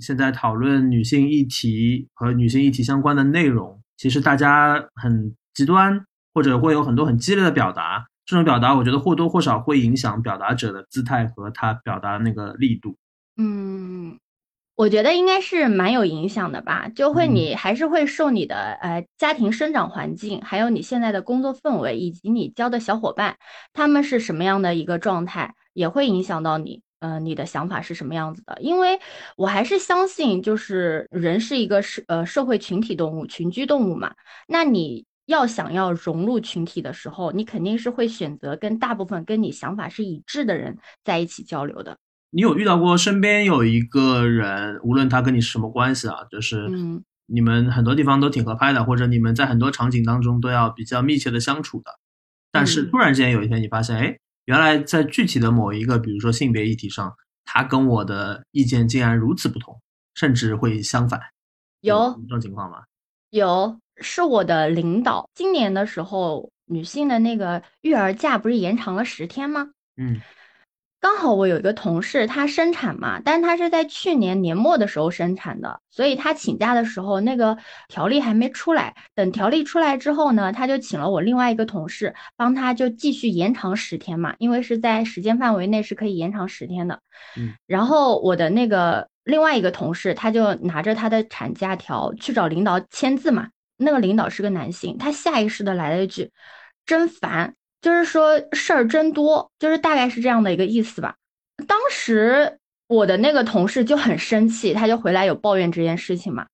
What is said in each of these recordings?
现在讨论女性议题和女性议题相关的内容，其实大家很极端，或者会有很多很激烈的表达。这种表达，我觉得或多或少会影响表达者的姿态和他表达的那个力度。嗯，我觉得应该是蛮有影响的吧，就会嗯你还是会受你的呃家庭生长环境，还有你现在的工作氛围，以及你交的小伙伴，他们是什么样的一个状态，也会影响到你。呃，你的想法是什么样子的？因为我还是相信，就是人是一个社呃社会群体动物、群居动物嘛。那你要想要融入群体的时候，你肯定是会选择跟大部分跟你想法是一致的人在一起交流的。你有遇到过身边有一个人，无论他跟你是什么关系啊，就是嗯你们很多地方都挺合拍的，或者你们在很多场景当中都要比较密切的相处的，但是嗯突然之间有一天你发现，哎，原来在具体的某一个，比如说性别议题上，他跟我的意见竟然如此不同，甚至会相反，有这种情况吗？有，是我的领导。今年的时候，女性的那个育儿假不是延长了十天吗？嗯刚好我有一个同事，她生产嘛，但她是在去年年末的时候生产的，所以她请假的时候，那个条例还没出来。等条例出来之后呢，她就请了我另外一个同事，帮她就继续延长十天嘛，因为是在时间范围内是可以延长十天的。嗯，然后我的那个另外一个同事，他就拿着他的产假条去找领导签字嘛。那个领导是个男性，他下意识的来了一句：“真烦。”就是说事儿真多，就是大概是这样的一个意思吧。当时我的那个同事就很生气，他就回来有抱怨这件事情嘛。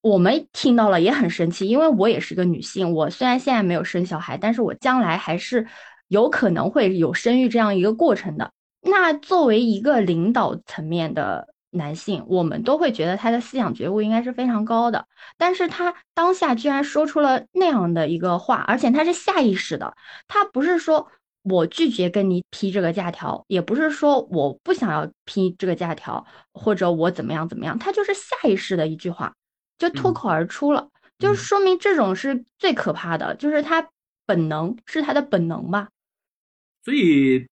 我们听到了也很生气，因为我也是个女性，我虽然现在没有生小孩，但是我将来还是有可能会有生育这样一个过程的。那作为一个领导层面的男性，我们都会觉得他的思想觉悟应该是非常高的，但是他当下居然说出了那样的一个话，而且他是下意识的，他不是说我拒绝跟你批这个假条，也不是说我不想要批这个假条，或者我怎么样怎么样，他就是下意识的一句话就脱嗯。口而出了，就是说明这种是最可怕的，就是他本能是他的本能吧。所以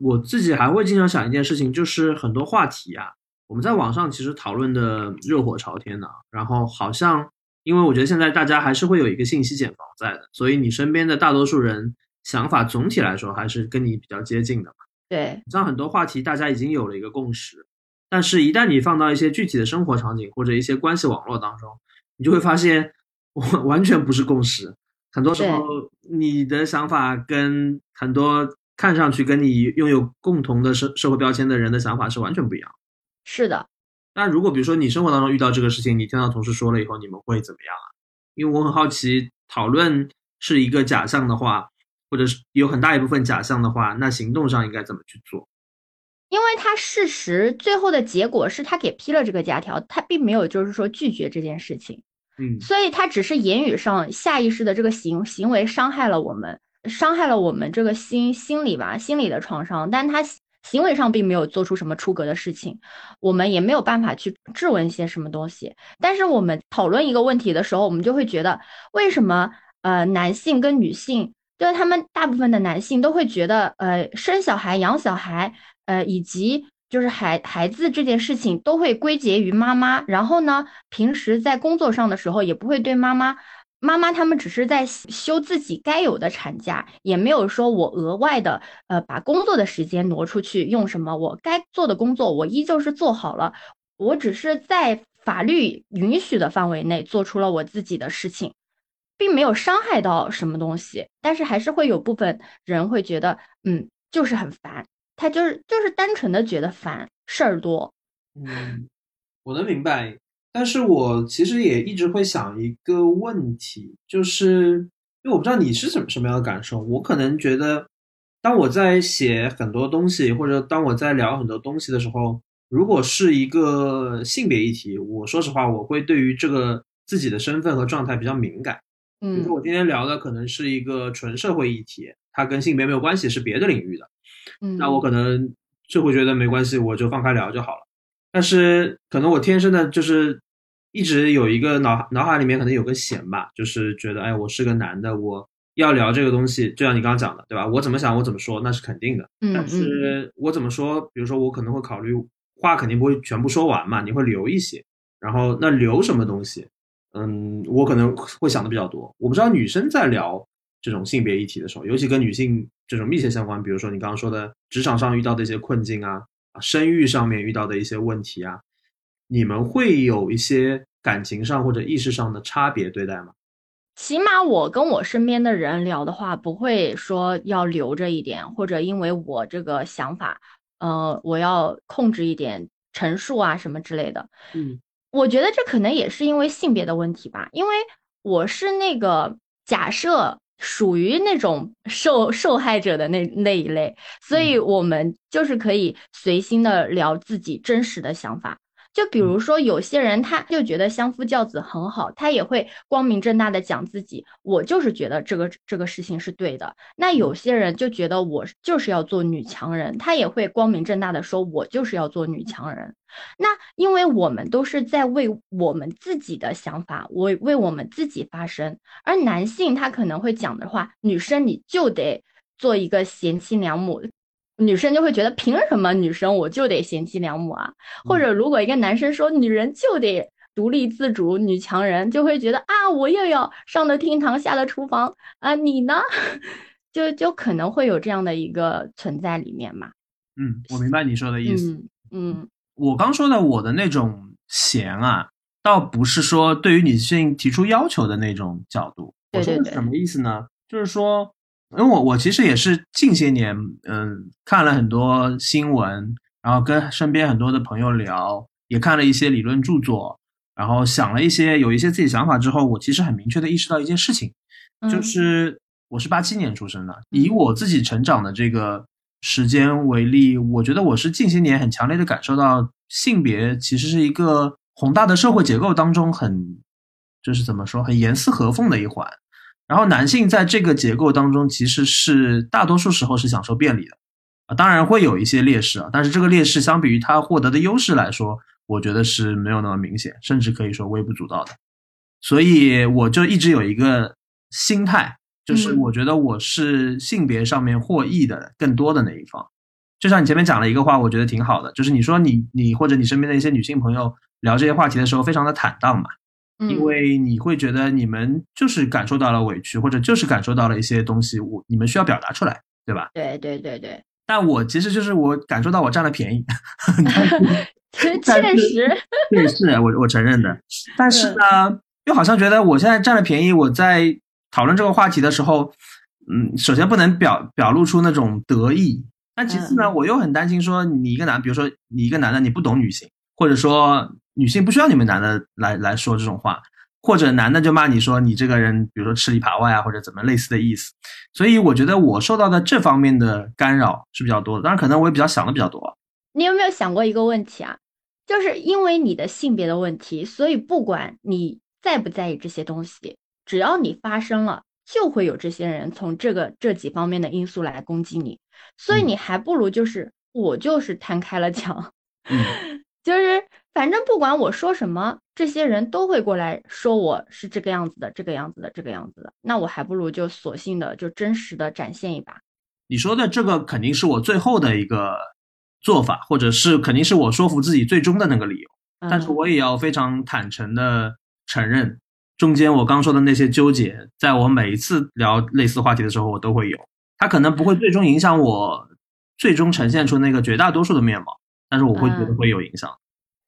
我自己还会经常想一件事情，就是很多话题啊，我们在网上其实讨论的热火朝天的，然后好像因为我觉得现在大家还是会有一个信息茧房在的，所以你身边的大多数人想法总体来说还是跟你比较接近的嘛。对，像很多话题大家已经有了一个共识，但是一旦你放到一些具体的生活场景或者一些关系网络当中，你就会发现完完全不是共识。很多时候，你的想法跟很多看上去跟你拥有共同的社社会标签的人的想法是完全不一样的。是的，那如果比如说你生活当中遇到这个事情，你听到同事说了以后，你们会怎么样啊？因为我很好奇，讨论是一个假象的话，或者是有很大一部分假象的话，那行动上应该怎么去做？因为他事实最后的结果是他给批了这个假条，他并没有就是说拒绝这件事情。嗯所以他只是言语上下意识的这个行行为伤害了我们，伤害了我们这个心心理吧，心理的创伤。但他行为上并没有做出什么出格的事情，我们也没有办法去质问一些什么东西。但是我们讨论一个问题的时候，我们就会觉得，为什么呃男性跟女性，就是他们大部分的男性都会觉得，呃生小孩、养小孩，呃以及就是孩孩子这件事情都会归结于妈妈，然后呢，平时在工作上的时候也不会对妈妈，妈妈他们只是在休自己该有的产假，也没有说我额外的呃把工作的时间挪出去用什么，我该做的工作我依旧是做好了，我只是在法律允许的范围内做出了我自己的事情，并没有伤害到什么东西，但是还是会有部分人会觉得，嗯，就是很烦。他就是就是单纯的觉得烦，事儿多。嗯，我能明白，但是我其实也一直会想一个问题，就是因为我不知道你是什么什么样的感受，我可能觉得，当我在写很多东西，或者当我在聊很多东西的时候，如果是一个性别议题，我说实话，我会对于这个自己的身份和状态比较敏感。嗯比如嗯说我今天聊的可能是一个纯社会议题，它跟性别没有关系，是别的领域的。嗯，那我可能就会觉得没关系，我就放开聊就好了。但是可能我天生的就是一直有一个脑脑海里面可能有个弦吧，就是觉得哎，我是个男的，我要聊这个东西，就像你刚刚讲的，对吧？我怎么想，我怎么说，那是肯定的。但是我怎么说，比如说我可能会考虑话肯定不会全部说完嘛，你会留一些。然后那留什么东西？嗯，我可能会想的比较多。我不知道女生在聊这种性别议题的时候，尤其跟女性这种密切相关，比如说你刚刚说的职场上遇到的一些困境啊，啊，生育上面遇到的一些问题啊，你们会有一些感情上或者意识上的差别对待吗？起码我跟我身边的人聊的话，不会说要留着一点，或者因为我这个想法，呃，我要控制一点陈述啊什么之类的。嗯，我觉得这可能也是因为性别的问题吧，因为我是那个假设属于那种受受害者的那那一类，所以我们就是可以随心的聊自己真实的想法。就比如说，有些人他就觉得相夫教子很好，他也会光明正大的讲自己，我就是觉得这个这个事情是对的。那有些人就觉得我就是要做女强人，他也会光明正大的说，我就是要做女强人。那因为我们都是在为我们自己的想法，为为我们自己发声，而男性他可能会讲的话，女生你就得做一个贤妻良母。女生就会觉得凭什么女生我就得贤妻良母啊？或者如果一个男生说女人就得独立自主、女强人，就会觉得啊，我又要上了厅堂，下了厨房啊，你呢？就就可能会有这样的一个存在里面嘛。嗯，我明白你说的意思。嗯，我刚说的我的那种闲啊，倒不是说对于女性提出要求的那种角度。对对对。什么意思呢？就是说。因为我我其实也是近些年，嗯，看了很多新闻，然后跟身边很多的朋友聊，也看了一些理论著作，然后想了一些，有一些自己想法之后，我其实很明确的意识到一件事情，就是我是八七年出生的，以我自己成长的这个时间为例，我觉得我是近些年很强烈的感受到性别其实是一个宏大的社会结构当中很，就是怎么说，很严丝合缝的一环。然后男性在这个结构当中，其实是大多数时候是享受便利的，啊，当然会有一些劣势啊，但是这个劣势相比于他获得的优势来说，我觉得是没有那么明显，甚至可以说微不足道的。所以我就一直有一个心态，就是我觉得我是性别上面获益的更多的那一方。就像你前面讲了一个话，我觉得挺好的，就是你说你你或者你身边的一些女性朋友聊这些话题的时候，非常的坦荡嘛。因为你会觉得你们就是感受到了委屈，或者就是感受到了一些东西，我你们需要表达出来，对吧？对对对对。但我其实就是我感受到我占了便宜，确实，对，是我我承认的。但是呢，又好像觉得我现在占了便宜，我在讨论这个话题的时候，嗯，首先不能表表露出那种得意，但其次呢，我又很担心说你一个男，比如说你一个男的，你不懂女性，或者说。女性不需要你们男的来来说这种话，或者男的就骂你说你这个人，比如说吃里扒外啊，或者怎么类似的意思。所以我觉得我受到的这方面的干扰是比较多的，当然可能我也比较想的比较多。你有没有想过一个问题啊？就是因为你的性别的问题，所以不管你在不在意这些东西，只要你发生了，就会有这些人从这个这几方面的因素来攻击你。所以你还不如就是我就是摊开了讲，就是。反正不管我说什么，这些人都会过来说我是这个样子的，这个样子的，这个样子的。那我还不如就索性的就真实的展现一把。你说的这个肯定是我最后的一个做法，或者是肯定是我说服自己最终的那个理由。但是我也要非常坦诚的承认，中间我刚说的那些纠结，在我每一次聊类似话题的时候，我都会有。它可能不会最终影响我最终呈现出那个绝大多数的面貌，但是我会觉得会有影响。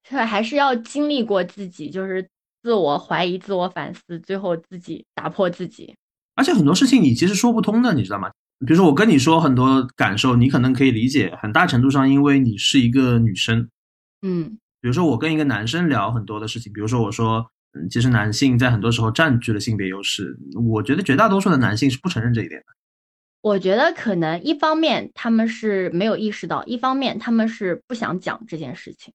这还是要经历过自己，就是自我怀疑、自我反思，最后自己打破自己。而且很多事情你其实说不通的，你知道吗？比如说我跟你说很多感受，你可能可以理解，很大程度上因为你是一个女生。嗯。比如说我跟一个男生聊很多的事情，比如说我说，嗯，其实男性在很多时候占据了性别优势。我觉得绝大多数的男性是不承认这一点的。我觉得可能一方面他们是没有意识到，一方面他们是不想讲这件事情。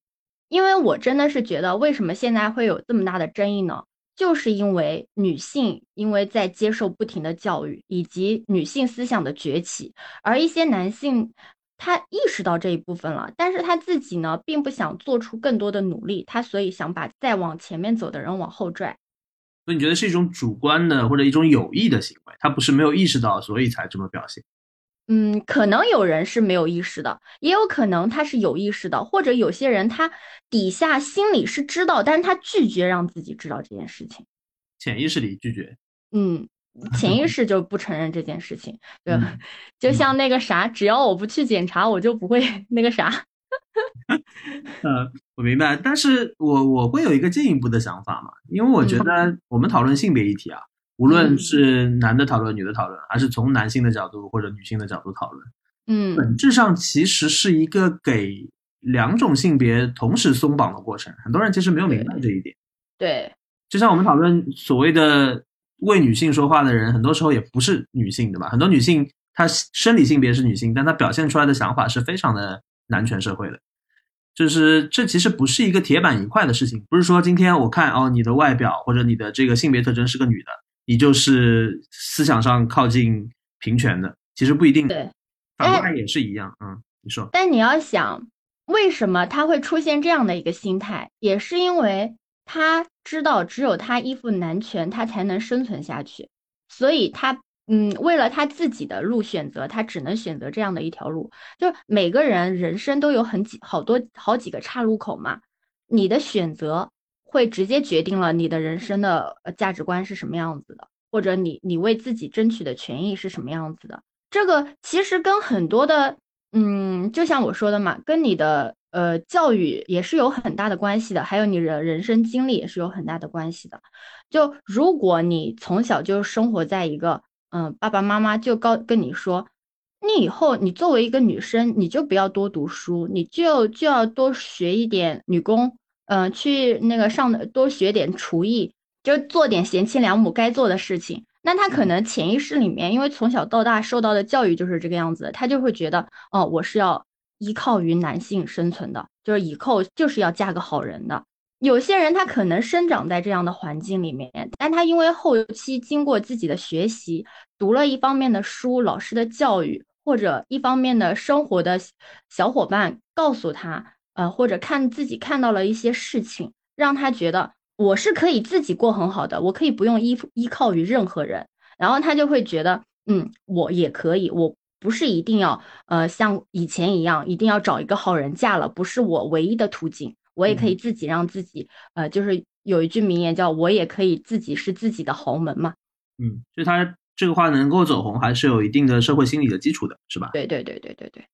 因为我真的是觉得，为什么现在会有这么大的争议呢？就是因为女性因为在接受不停的教育，以及女性思想的崛起，而一些男性他意识到这一部分了，但是他自己呢，并不想做出更多的努力，他所以想把再往前面走的人往后拽。所以你觉得是一种主观的或者一种有意的行为，他不是没有意识到，所以才这么表现？嗯，可能有人是没有意识的，也有可能他是有意识的，或者有些人他底下心里是知道，但是他拒绝让自己知道这件事情，潜意识里拒绝。嗯，潜意识就不承认这件事情，对，嗯就像那个啥，只要我不去检查，我就不会那个啥。呃，我明白，但是我我会有一个进一步的想法嘛，因为我觉得我们讨论性别议题啊，无论嗯是男的讨论、女的讨论，还是从男性的角度或者女性的角度讨论，嗯本质上其实是一个给两种性别同时松绑的过程。很多人其实没有明白这一点。对，就像我们讨论所谓的为女性说话的人，很多时候也不是女性，对吧？很多女性她生理性别是女性，但她表现出来的想法是非常的男权社会的。就是这其实不是一个铁板一块的事情，不是说今天我看哦你的外表或者你的这个性别特征是个女的，你就是思想上靠近平权的，其实不一定。对，反过来也是一样。嗯，你说。但你要想，为什么他会出现这样的一个心态，也是因为他知道只有他依附男权，他才能生存下去，所以他嗯，为了他自己的路选择，他只能选择这样的一条路。就每个人人生都有很几好多好几个岔路口嘛，你的选择会直接决定了你的人生的呃价值观是什么样子的，或者你你为自己争取的权益是什么样子的。这个其实跟很多的，嗯，就像我说的嘛，跟你的呃教育也是有很大的关系的，还有你的人生经历也是有很大的关系的。就如果你从小就生活在一个，嗯，爸爸妈妈就告跟你说，你以后你作为一个女生，你就不要多读书，你就就要多学一点女工，嗯、去那个上的多学点厨艺，就做点贤妻良母该做的事情。那他可能潜意识里面，因为从小到大受到的教育就是这个样子的，他就会觉得，哦，我是要依靠于男性生存的，就是以后就是要嫁个好人的。有些人他可能生长在这样的环境里面，但他因为后期经过自己的学习，读了一方面的书，老师的教育，或者一方面的生活的小伙伴告诉他，呃，或者看自己看到了一些事情，让他觉得我是可以自己过很好的，我可以不用依依靠于任何人，然后他就会觉得，嗯，我也可以，我不是一定要呃像以前一样，一定要找一个好人嫁了，不是我唯一的途径，我也可以自己让自己，呃，就是有一句名言叫“我也可以自己是自己的豪门”嘛。嗯，就他这个话能够走红，还是有一定的社会心理的基础的，是吧？对对对对对对，